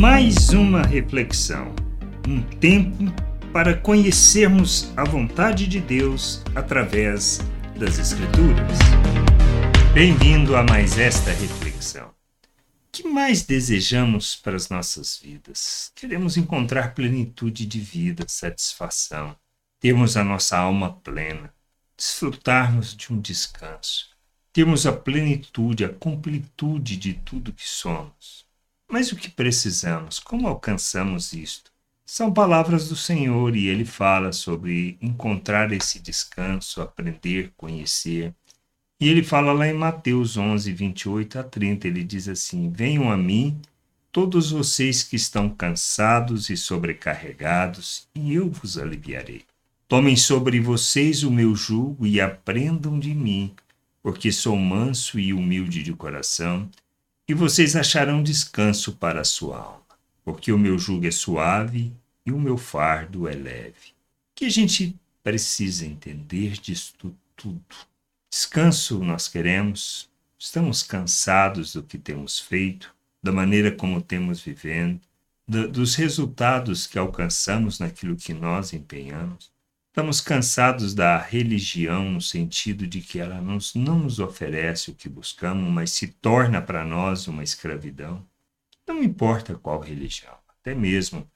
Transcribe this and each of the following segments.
Mais uma reflexão, um tempo para conhecermos a vontade de Deus através das Escrituras. Bem-vindo a mais esta reflexão. Que mais desejamos para as nossas vidas? Queremos encontrar plenitude de vida, satisfação, termos a nossa alma plena, desfrutarmos de um descanso, termos a plenitude, a completude de tudo que somos. Mas o que precisamos? Como alcançamos isto? São palavras do Senhor e ele fala sobre encontrar esse descanso, aprender, conhecer. E ele fala lá em Mateus 11, 28 a 30, ele diz assim: Venham a mim, todos vocês que estão cansados e sobrecarregados, e eu vos aliviarei. Tomem sobre vocês o meu jugo e aprendam de mim, porque sou manso e humilde de coração e vocês acharão descanso para a sua alma, porque o meu jugo é suave e o meu fardo é leve. Que a gente precisa entender disto tudo. Descanso nós queremos, estamos cansados do que temos feito, da maneira como temos vivendo, dos resultados que alcançamos naquilo que nós empenhamos. Estamos cansados da religião no sentido de que ela nos, não nos oferece o que buscamos, mas se torna para nós uma escravidão. Não importa qual religião, até mesmo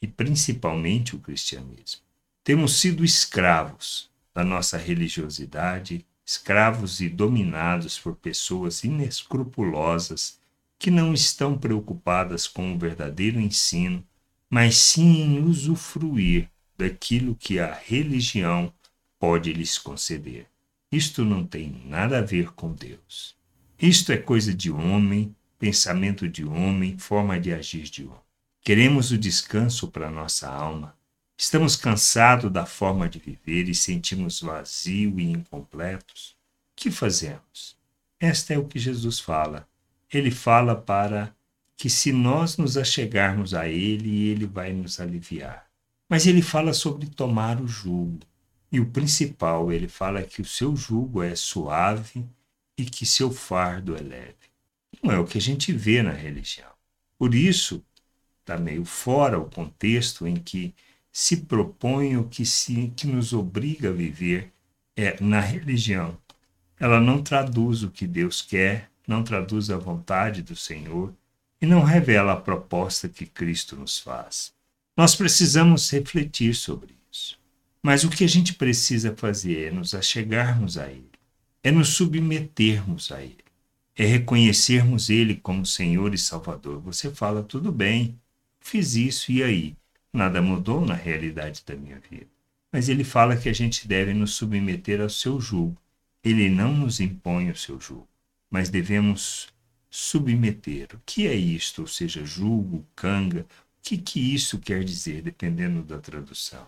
e principalmente o cristianismo. Temos sido escravos da nossa religiosidade, escravos e dominados por pessoas inescrupulosas que não estão preocupadas com o verdadeiro ensino, mas sim em usufruir daquilo que a religião pode lhes conceder. Isto não tem nada a ver com Deus. Isto é coisa de homem, pensamento de homem, forma de agir de homem. Queremos o descanso para nossa alma. Estamos cansados da forma de viver e sentimos vazio e incompletos. O que fazemos? Esta é o que Jesus fala. Ele fala para que se nós nos achegarmos a Ele, Ele vai nos aliviar. Mas ele fala sobre tomar o jugo. E o principal, ele fala que o seu jugo é suave e que seu fardo é leve. Não é o que a gente vê na religião. Por isso, está meio fora o contexto em que se propõe o que, se, que nos obriga a viver é na religião. Ela não traduz o que Deus quer, não traduz a vontade do Senhor e não revela a proposta que Cristo nos faz. Nós precisamos refletir sobre isso. Mas o que a gente precisa fazer é nos achegarmos a Ele, é nos submetermos a Ele, é reconhecermos Ele como Senhor e Salvador. Você fala, tudo bem, fiz isso, e aí? Nada mudou na realidade da minha vida. Mas ele fala que a gente deve nos submeter ao seu jugo. Ele não nos impõe o seu jugo, mas devemos submeter. O que é isto? Ou seja, julgo, canga, que, que isso quer dizer, dependendo da tradução?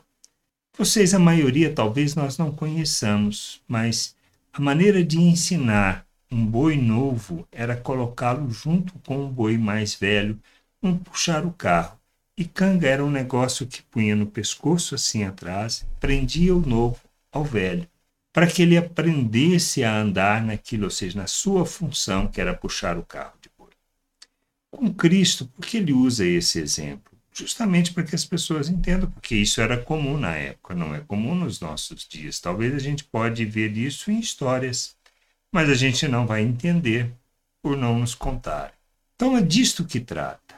Vocês, a maioria, talvez nós não conheçamos, mas a maneira de ensinar um boi novo era colocá-lo junto com um boi mais velho, um puxar o carro. E canga era um negócio que punha no pescoço assim atrás, prendia o novo ao velho, para que ele aprendesse a andar naquilo, ou seja, na sua função, que era puxar o carro com Cristo, por que ele usa esse exemplo? Justamente para que as pessoas entendam, porque isso era comum na época, não é comum nos nossos dias. Talvez a gente pode ver isso em histórias, mas a gente não vai entender por não nos contar. Então é disto que trata.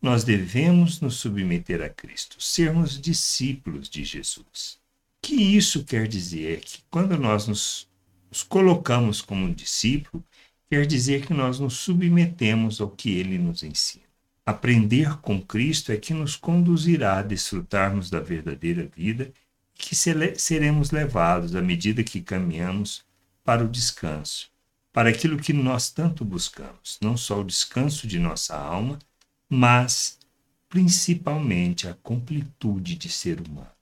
Nós devemos nos submeter a Cristo, sermos discípulos de Jesus. O que isso quer dizer? É que quando nós nos, nos colocamos como discípulo, quer dizer que nós nos submetemos ao que ele nos ensina. Aprender com Cristo é que nos conduzirá a desfrutarmos da verdadeira vida e que seremos levados à medida que caminhamos para o descanso, para aquilo que nós tanto buscamos, não só o descanso de nossa alma, mas principalmente a completude de ser humano.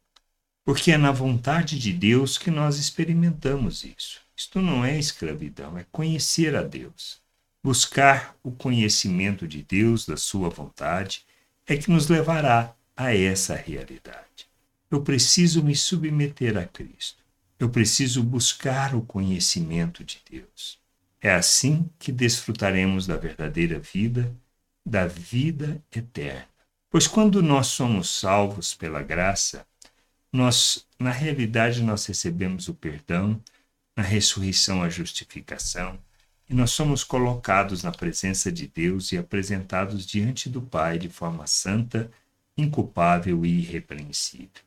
Porque é na vontade de Deus que nós experimentamos isso. Isto não é escravidão, é conhecer a Deus. Buscar o conhecimento de Deus, da Sua vontade, é que nos levará a essa realidade. Eu preciso me submeter a Cristo. Eu preciso buscar o conhecimento de Deus. É assim que desfrutaremos da verdadeira vida da vida eterna. Pois quando nós somos salvos pela graça, nós, na realidade, nós recebemos o perdão, na ressurreição a justificação, e nós somos colocados na presença de Deus e apresentados diante do Pai de forma santa, inculpável e irrepreensível.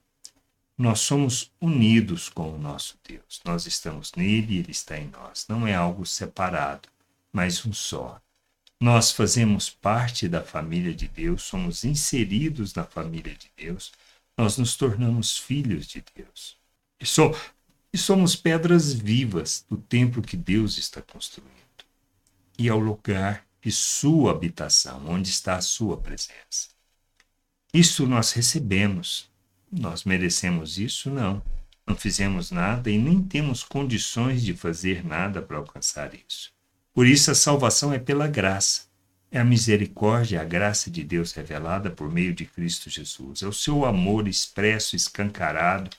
Nós somos unidos com o nosso Deus. Nós estamos nele e ele está em nós. Não é algo separado, mas um só. Nós fazemos parte da família de Deus, somos inseridos na família de Deus, nós nos tornamos filhos de Deus. E, so, e somos pedras vivas do templo que Deus está construindo. E ao lugar de sua habitação, onde está a sua presença. Isso nós recebemos. Nós merecemos isso? Não. Não fizemos nada e nem temos condições de fazer nada para alcançar isso. Por isso, a salvação é pela graça. É a misericórdia, a graça de Deus revelada por meio de Cristo Jesus. É o seu amor expresso, escancarado,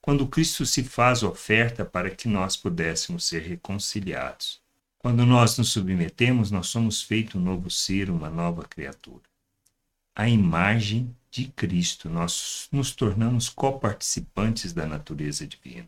quando Cristo se faz oferta para que nós pudéssemos ser reconciliados. Quando nós nos submetemos, nós somos feito um novo ser, uma nova criatura. A imagem de Cristo, nós nos tornamos coparticipantes da natureza divina.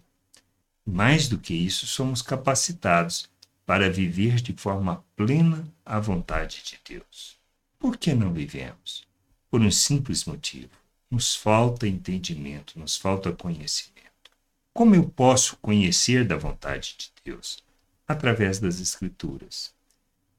Mais do que isso, somos capacitados para viver de forma plena a vontade de Deus. Por que não vivemos? Por um simples motivo: nos falta entendimento, nos falta conhecimento. Como eu posso conhecer da vontade de Deus? Através das Escrituras.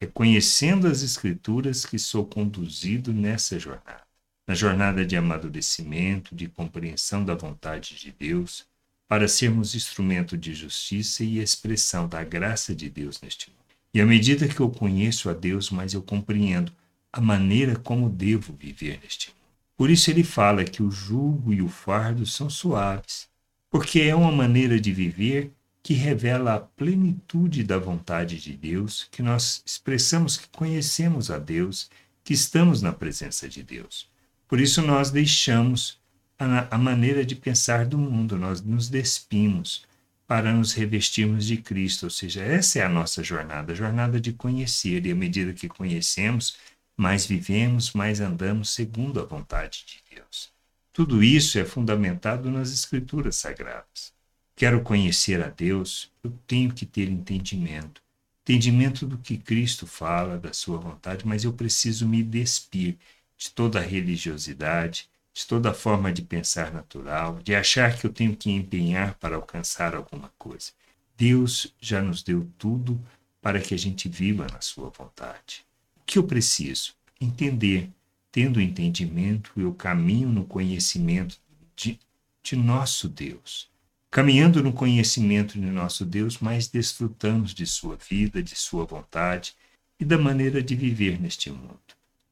É conhecendo as Escrituras que sou conduzido nessa jornada. Na jornada de amadurecimento, de compreensão da vontade de Deus, para sermos instrumento de justiça e expressão da graça de Deus neste mundo. E à medida que eu conheço a Deus, mais eu compreendo a maneira como devo viver neste mundo. Por isso ele fala que o jugo e o fardo são suaves, porque é uma maneira de viver que revela a plenitude da vontade de Deus, que nós expressamos que conhecemos a Deus, que estamos na presença de Deus. Por isso nós deixamos a, a maneira de pensar do mundo, nós nos despimos para nos revestirmos de Cristo, ou seja, essa é a nossa jornada, a jornada de conhecer, e à medida que conhecemos, mais vivemos, mais andamos segundo a vontade de Deus. Tudo isso é fundamentado nas Escrituras Sagradas. Quero conhecer a Deus, eu tenho que ter entendimento. Entendimento do que Cristo fala, da sua vontade, mas eu preciso me despir de toda a religiosidade, de toda forma de pensar natural, de achar que eu tenho que empenhar para alcançar alguma coisa. Deus já nos deu tudo para que a gente viva na sua vontade. O que eu preciso? Entender. Tendo entendimento, eu caminho no conhecimento de, de nosso Deus. Caminhando no conhecimento de nosso Deus, mais desfrutamos de sua vida, de sua vontade e da maneira de viver neste mundo,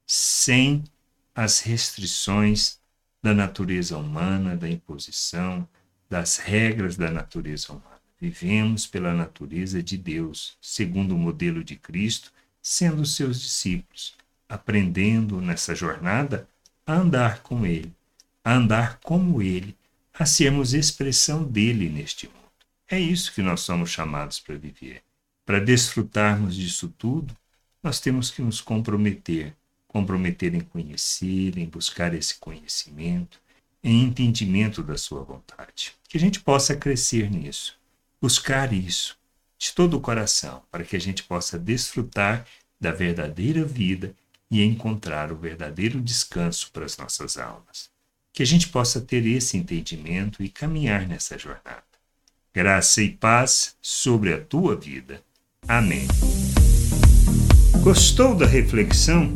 sem as restrições da natureza humana, da imposição, das regras da natureza humana. Vivemos pela natureza de Deus, segundo o modelo de Cristo, sendo seus discípulos, aprendendo nessa jornada a andar com Ele, a andar como Ele, a sermos expressão dele neste mundo. É isso que nós somos chamados para viver. Para desfrutarmos disso tudo, nós temos que nos comprometer comprometer em conhecer, em buscar esse conhecimento, em entendimento da sua vontade. Que a gente possa crescer nisso, buscar isso de todo o coração, para que a gente possa desfrutar da verdadeira vida e encontrar o verdadeiro descanso para as nossas almas. Que a gente possa ter esse entendimento e caminhar nessa jornada. Graça e paz sobre a tua vida. Amém. Gostou da reflexão?